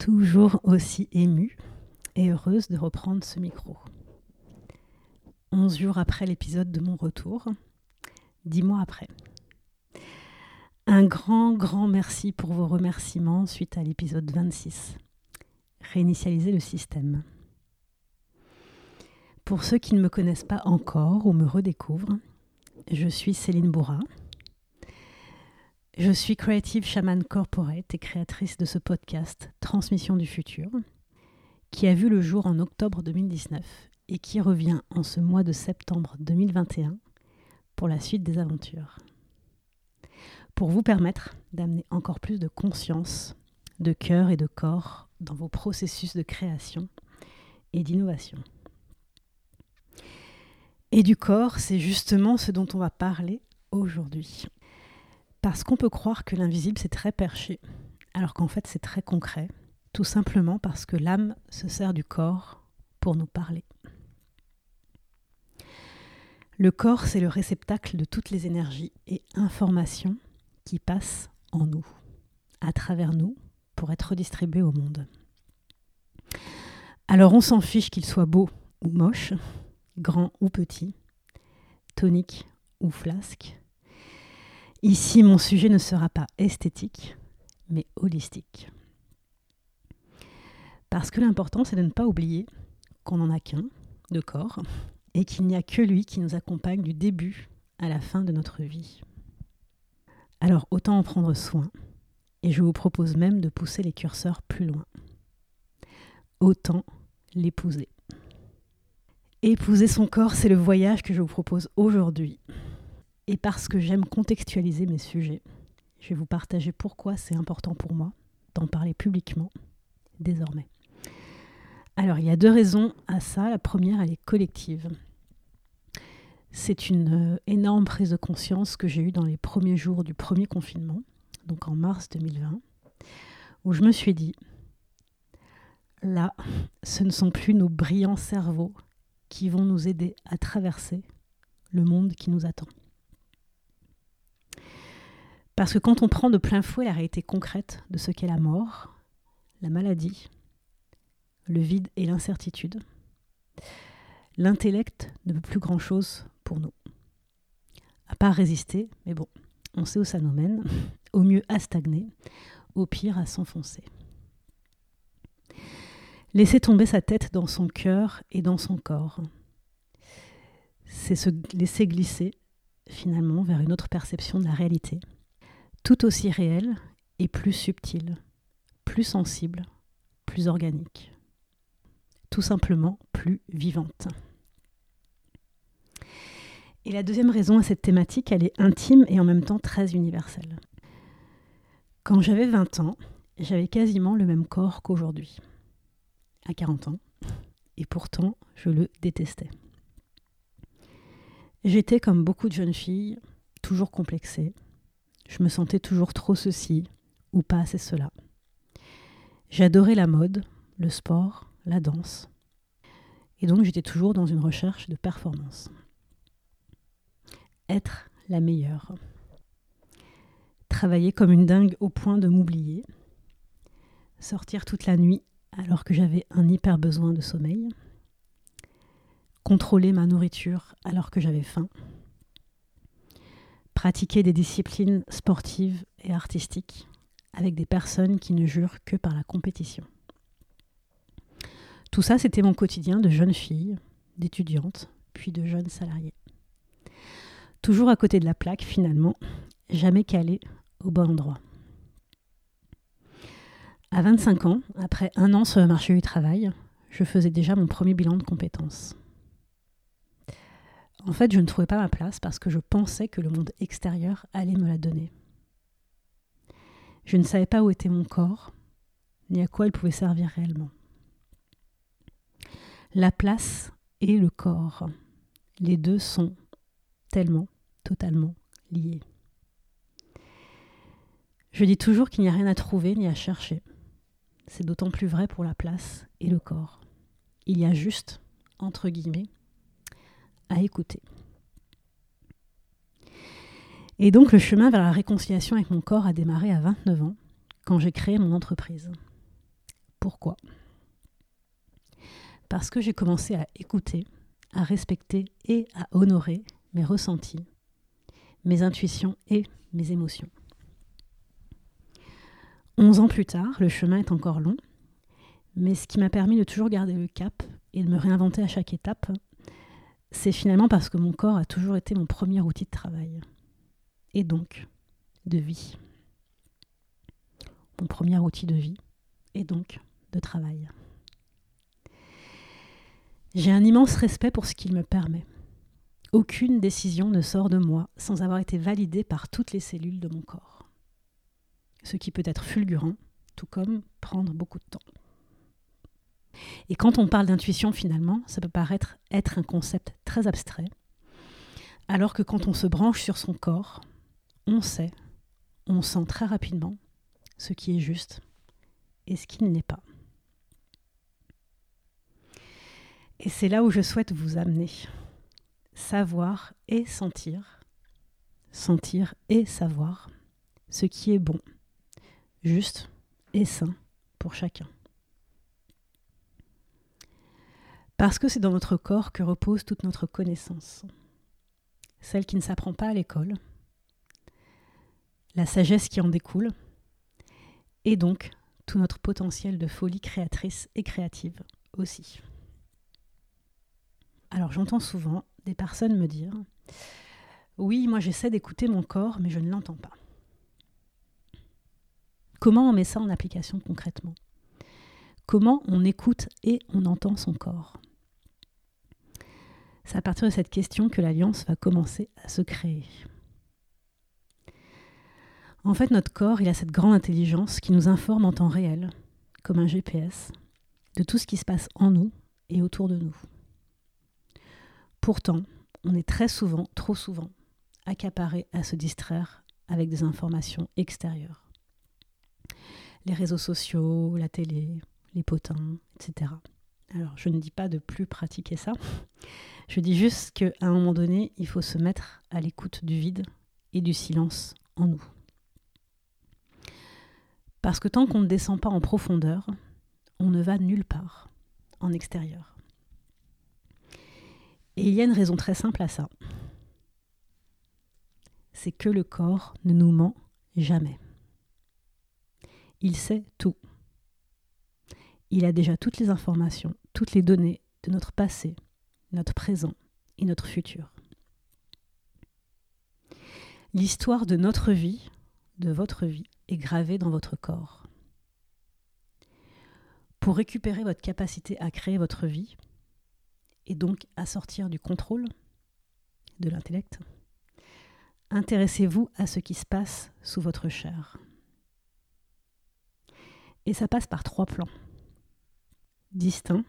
toujours aussi émue et heureuse de reprendre ce micro. Onze jours après l'épisode de mon retour, dix mois après. Un grand, grand merci pour vos remerciements suite à l'épisode 26. Réinitialiser le système. Pour ceux qui ne me connaissent pas encore ou me redécouvrent, je suis Céline Bourra. Je suis Creative Shaman Corporate et créatrice de ce podcast Transmission du futur, qui a vu le jour en octobre 2019 et qui revient en ce mois de septembre 2021 pour la suite des aventures. Pour vous permettre d'amener encore plus de conscience, de cœur et de corps dans vos processus de création et d'innovation. Et du corps, c'est justement ce dont on va parler aujourd'hui. Parce qu'on peut croire que l'invisible, c'est très perché, alors qu'en fait, c'est très concret, tout simplement parce que l'âme se sert du corps pour nous parler. Le corps, c'est le réceptacle de toutes les énergies et informations qui passent en nous, à travers nous, pour être redistribuées au monde. Alors on s'en fiche qu'il soit beau ou moche, grand ou petit, tonique ou flasque, Ici, mon sujet ne sera pas esthétique, mais holistique. Parce que l'important, c'est de ne pas oublier qu'on n'en a qu'un de corps et qu'il n'y a que lui qui nous accompagne du début à la fin de notre vie. Alors autant en prendre soin, et je vous propose même de pousser les curseurs plus loin. Autant l'épouser. Épouser son corps, c'est le voyage que je vous propose aujourd'hui et parce que j'aime contextualiser mes sujets, je vais vous partager pourquoi c'est important pour moi d'en parler publiquement désormais. Alors, il y a deux raisons à ça. La première, elle est collective. C'est une euh, énorme prise de conscience que j'ai eue dans les premiers jours du premier confinement, donc en mars 2020, où je me suis dit, là, ce ne sont plus nos brillants cerveaux qui vont nous aider à traverser le monde qui nous attend. Parce que quand on prend de plein fouet la réalité concrète de ce qu'est la mort, la maladie, le vide et l'incertitude, l'intellect ne veut plus grand-chose pour nous. À part résister, mais bon, on sait où ça nous mène, au mieux à stagner, au pire à s'enfoncer. Laisser tomber sa tête dans son cœur et dans son corps, c'est se laisser glisser finalement vers une autre perception de la réalité, tout aussi réelle et plus subtile, plus sensible, plus organique, tout simplement plus vivante. Et la deuxième raison à cette thématique, elle est intime et en même temps très universelle. Quand j'avais 20 ans, j'avais quasiment le même corps qu'aujourd'hui, à 40 ans, et pourtant je le détestais. J'étais comme beaucoup de jeunes filles, toujours complexée, je me sentais toujours trop ceci ou pas assez cela. J'adorais la mode, le sport, la danse. Et donc j'étais toujours dans une recherche de performance. Être la meilleure. Travailler comme une dingue au point de m'oublier. Sortir toute la nuit alors que j'avais un hyper besoin de sommeil. Contrôler ma nourriture alors que j'avais faim pratiquer des disciplines sportives et artistiques avec des personnes qui ne jurent que par la compétition. Tout ça, c'était mon quotidien de jeune fille, d'étudiante, puis de jeune salariée. Toujours à côté de la plaque, finalement, jamais calé au bon endroit. À 25 ans, après un an sur le marché du travail, je faisais déjà mon premier bilan de compétences. En fait, je ne trouvais pas ma place parce que je pensais que le monde extérieur allait me la donner. Je ne savais pas où était mon corps, ni à quoi il pouvait servir réellement. La place et le corps, les deux sont tellement, totalement liés. Je dis toujours qu'il n'y a rien à trouver ni à chercher. C'est d'autant plus vrai pour la place et le corps. Il y a juste, entre guillemets, à écouter. Et donc le chemin vers la réconciliation avec mon corps a démarré à 29 ans, quand j'ai créé mon entreprise. Pourquoi? Parce que j'ai commencé à écouter, à respecter et à honorer mes ressentis, mes intuitions et mes émotions. Onze ans plus tard, le chemin est encore long, mais ce qui m'a permis de toujours garder le cap et de me réinventer à chaque étape, c'est finalement parce que mon corps a toujours été mon premier outil de travail, et donc de vie. Mon premier outil de vie, et donc de travail. J'ai un immense respect pour ce qu'il me permet. Aucune décision ne sort de moi sans avoir été validée par toutes les cellules de mon corps. Ce qui peut être fulgurant, tout comme prendre beaucoup de temps. Et quand on parle d'intuition, finalement, ça peut paraître être un concept très abstrait, alors que quand on se branche sur son corps, on sait, on sent très rapidement ce qui est juste et ce qui ne l'est pas. Et c'est là où je souhaite vous amener. Savoir et sentir, sentir et savoir ce qui est bon, juste et sain pour chacun. Parce que c'est dans notre corps que repose toute notre connaissance, celle qui ne s'apprend pas à l'école, la sagesse qui en découle, et donc tout notre potentiel de folie créatrice et créative aussi. Alors j'entends souvent des personnes me dire Oui, moi j'essaie d'écouter mon corps, mais je ne l'entends pas. Comment on met ça en application concrètement? Comment on écoute et on entend son corps? C'est à partir de cette question que l'alliance va commencer à se créer. En fait, notre corps, il a cette grande intelligence qui nous informe en temps réel, comme un GPS, de tout ce qui se passe en nous et autour de nous. Pourtant, on est très souvent, trop souvent, accaparé à se distraire avec des informations extérieures. Les réseaux sociaux, la télé, les potins, etc. Alors, je ne dis pas de plus pratiquer ça. Je dis juste qu'à un moment donné, il faut se mettre à l'écoute du vide et du silence en nous. Parce que tant qu'on ne descend pas en profondeur, on ne va nulle part en extérieur. Et il y a une raison très simple à ça. C'est que le corps ne nous ment jamais. Il sait tout. Il a déjà toutes les informations, toutes les données de notre passé, notre présent et notre futur. L'histoire de notre vie, de votre vie, est gravée dans votre corps. Pour récupérer votre capacité à créer votre vie, et donc à sortir du contrôle de l'intellect, intéressez-vous à ce qui se passe sous votre chair. Et ça passe par trois plans distinct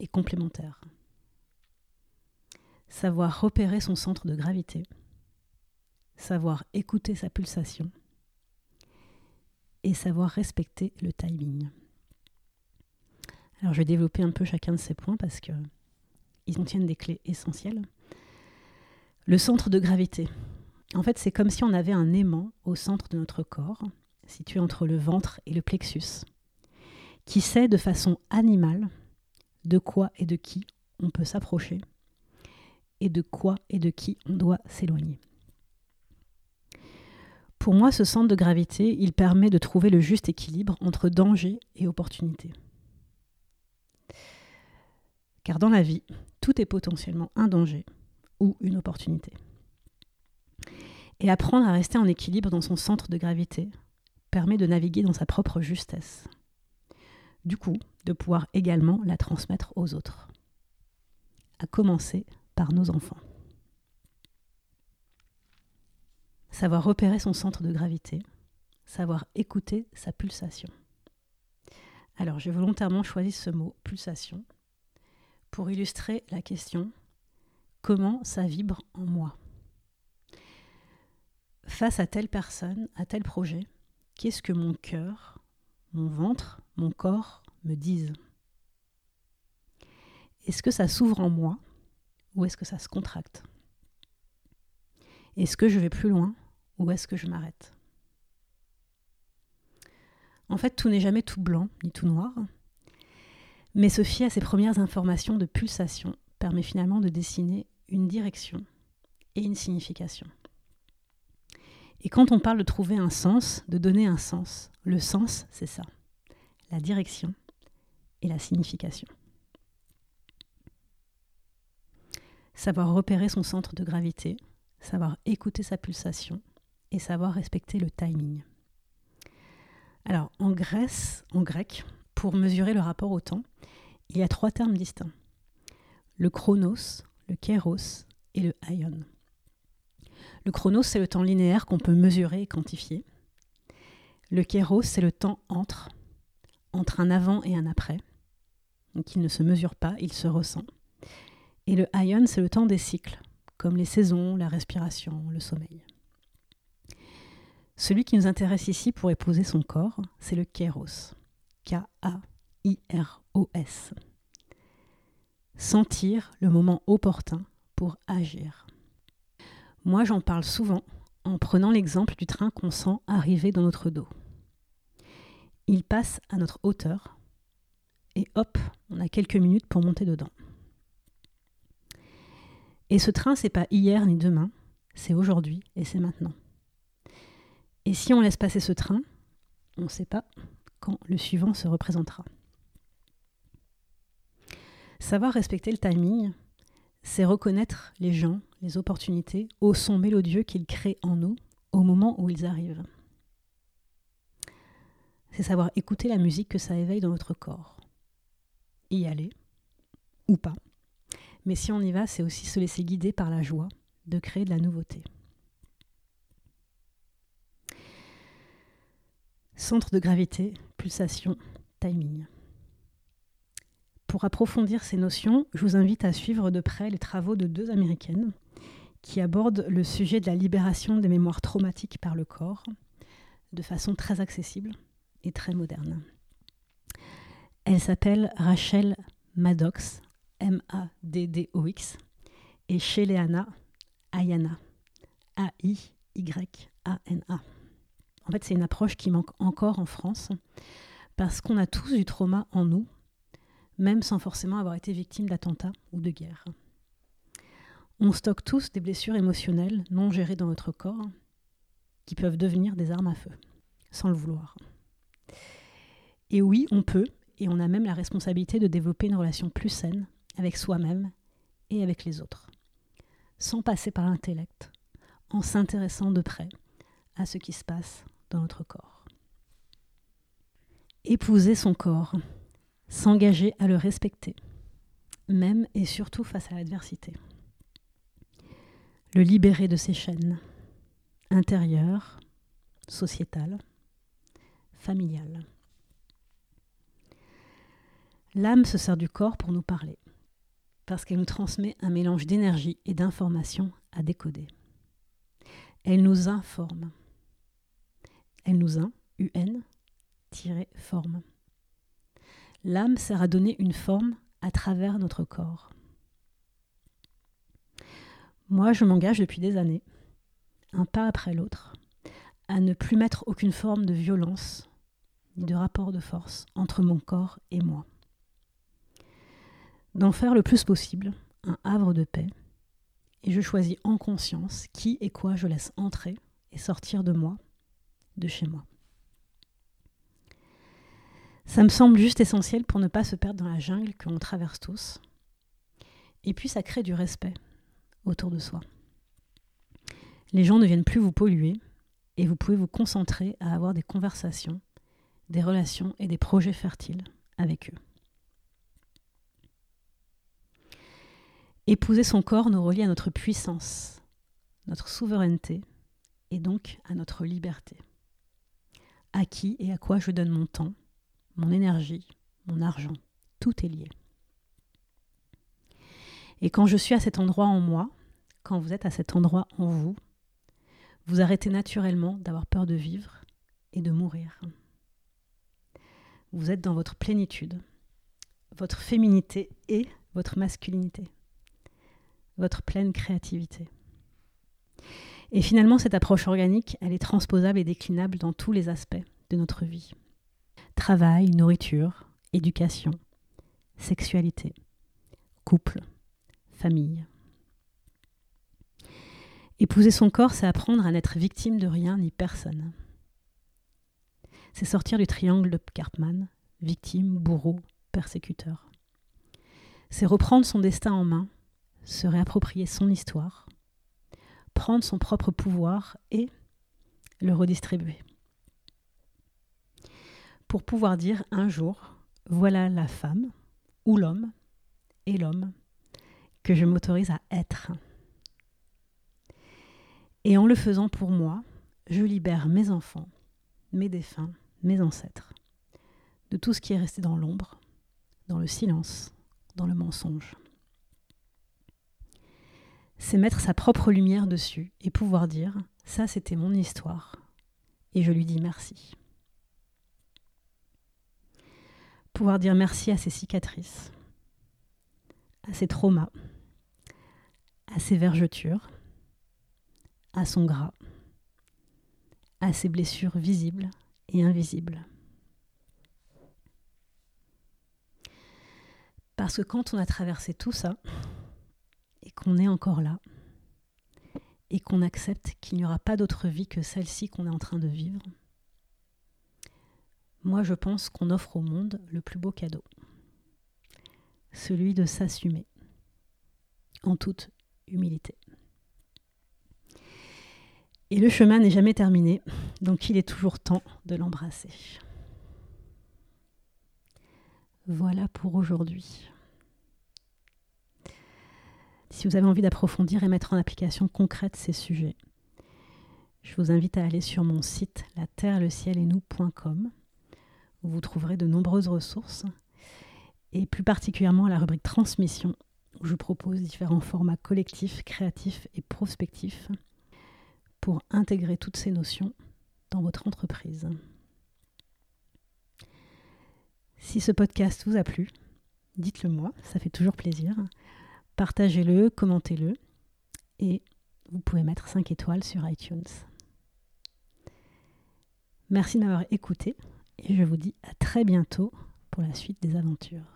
et complémentaire. Savoir repérer son centre de gravité, savoir écouter sa pulsation et savoir respecter le timing. Alors je vais développer un peu chacun de ces points parce que ils contiennent des clés essentielles. Le centre de gravité. En fait, c'est comme si on avait un aimant au centre de notre corps, situé entre le ventre et le plexus qui sait de façon animale de quoi et de qui on peut s'approcher et de quoi et de qui on doit s'éloigner. Pour moi, ce centre de gravité, il permet de trouver le juste équilibre entre danger et opportunité. Car dans la vie, tout est potentiellement un danger ou une opportunité. Et apprendre à rester en équilibre dans son centre de gravité permet de naviguer dans sa propre justesse du coup, de pouvoir également la transmettre aux autres. À commencer par nos enfants. Savoir repérer son centre de gravité, savoir écouter sa pulsation. Alors j'ai volontairement choisi ce mot pulsation pour illustrer la question comment ça vibre en moi? Face à telle personne, à tel projet, qu'est-ce que mon cœur, mon ventre, mon corps me disent. Est-ce que ça s'ouvre en moi ou est-ce que ça se contracte? Est-ce que je vais plus loin ou est-ce que je m'arrête? En fait, tout n'est jamais tout blanc ni tout noir, mais se fier à ces premières informations de pulsation permet finalement de dessiner une direction et une signification. Et quand on parle de trouver un sens, de donner un sens, le sens, c'est ça, la direction et la signification. Savoir repérer son centre de gravité, savoir écouter sa pulsation et savoir respecter le timing. Alors, en Grèce, en grec, pour mesurer le rapport au temps, il y a trois termes distincts le chronos, le kéros et le aion. Le chronos, c'est le temps linéaire qu'on peut mesurer et quantifier. Le kéros, c'est le temps entre, entre un avant et un après. Donc ne se mesure pas, il se ressent. Et le aion, c'est le temps des cycles, comme les saisons, la respiration, le sommeil. Celui qui nous intéresse ici pour épouser son corps, c'est le kéros. K-A-I-R-O-S. Sentir le moment opportun pour agir. Moi, j'en parle souvent en prenant l'exemple du train qu'on sent arriver dans notre dos. Il passe à notre hauteur et hop, on a quelques minutes pour monter dedans. Et ce train, c'est pas hier ni demain, c'est aujourd'hui et c'est maintenant. Et si on laisse passer ce train, on ne sait pas quand le suivant se représentera. Savoir respecter le timing, c'est reconnaître les gens, les opportunités au son mélodieux qu'ils créent en nous au moment où ils arrivent. C'est savoir écouter la musique que ça éveille dans notre corps. Y aller, ou pas. Mais si on y va, c'est aussi se laisser guider par la joie de créer de la nouveauté. Centre de gravité, pulsation, timing. Pour approfondir ces notions, je vous invite à suivre de près les travaux de deux Américaines qui abordent le sujet de la libération des mémoires traumatiques par le corps de façon très accessible et très moderne. Elle s'appelle Rachel Maddox, M-A-D-D-O-X, et Sheleana Ayana, A-I-Y-A-N-A. En fait, c'est une approche qui manque encore en France parce qu'on a tous du trauma en nous, même sans forcément avoir été victime d'attentats ou de guerre. On stocke tous des blessures émotionnelles non gérées dans notre corps qui peuvent devenir des armes à feu, sans le vouloir. Et oui, on peut, et on a même la responsabilité de développer une relation plus saine avec soi-même et avec les autres, sans passer par l'intellect, en s'intéressant de près à ce qui se passe dans notre corps. Épouser son corps, s'engager à le respecter, même et surtout face à l'adversité. Le libérer de ses chaînes intérieures, sociétales, familiales. L'âme se sert du corps pour nous parler, parce qu'elle nous transmet un mélange d'énergie et d'informations à décoder. Elle nous informe, elle nous un, UN, forme. L'âme sert à donner une forme à travers notre corps. Moi, je m'engage depuis des années, un pas après l'autre, à ne plus mettre aucune forme de violence ni de rapport de force entre mon corps et moi. D'en faire le plus possible un havre de paix, et je choisis en conscience qui et quoi je laisse entrer et sortir de moi de chez moi. Ça me semble juste essentiel pour ne pas se perdre dans la jungle que l'on traverse tous. Et puis ça crée du respect autour de soi. Les gens ne viennent plus vous polluer et vous pouvez vous concentrer à avoir des conversations, des relations et des projets fertiles avec eux. Épouser son corps nous relie à notre puissance, notre souveraineté et donc à notre liberté à qui et à quoi je donne mon temps, mon énergie, mon argent. Tout est lié. Et quand je suis à cet endroit en moi, quand vous êtes à cet endroit en vous, vous arrêtez naturellement d'avoir peur de vivre et de mourir. Vous êtes dans votre plénitude, votre féminité et votre masculinité, votre pleine créativité. Et finalement, cette approche organique, elle est transposable et déclinable dans tous les aspects de notre vie. Travail, nourriture, éducation, sexualité, couple, Épouser son corps, c'est apprendre à n'être victime de rien ni personne. C'est sortir du triangle de Cartman, victime, bourreau, persécuteur. C'est reprendre son destin en main, se réapproprier son histoire, prendre son propre pouvoir et le redistribuer. Pour pouvoir dire un jour, voilà la femme ou l'homme et l'homme que je m'autorise à être. Et en le faisant pour moi, je libère mes enfants, mes défunts, mes ancêtres, de tout ce qui est resté dans l'ombre, dans le silence, dans le mensonge. C'est mettre sa propre lumière dessus et pouvoir dire, ça c'était mon histoire, et je lui dis merci. Pouvoir dire merci à ses cicatrices, à ses traumas, à ses vergetures, à son gras, à ses blessures visibles et invisibles. Parce que quand on a traversé tout ça, et qu'on est encore là, et qu'on accepte qu'il n'y aura pas d'autre vie que celle-ci qu'on est en train de vivre, moi je pense qu'on offre au monde le plus beau cadeau, celui de s'assumer en toute humilité. Et le chemin n'est jamais terminé, donc il est toujours temps de l'embrasser. Voilà pour aujourd'hui. Si vous avez envie d'approfondir et mettre en application concrète ces sujets, je vous invite à aller sur mon site la terre, le ciel et nous.com où vous trouverez de nombreuses ressources et plus particulièrement la rubrique transmission je propose différents formats collectifs, créatifs et prospectifs pour intégrer toutes ces notions dans votre entreprise. Si ce podcast vous a plu, dites-le moi, ça fait toujours plaisir. Partagez-le, commentez-le et vous pouvez mettre 5 étoiles sur iTunes. Merci de m'avoir écouté et je vous dis à très bientôt pour la suite des aventures.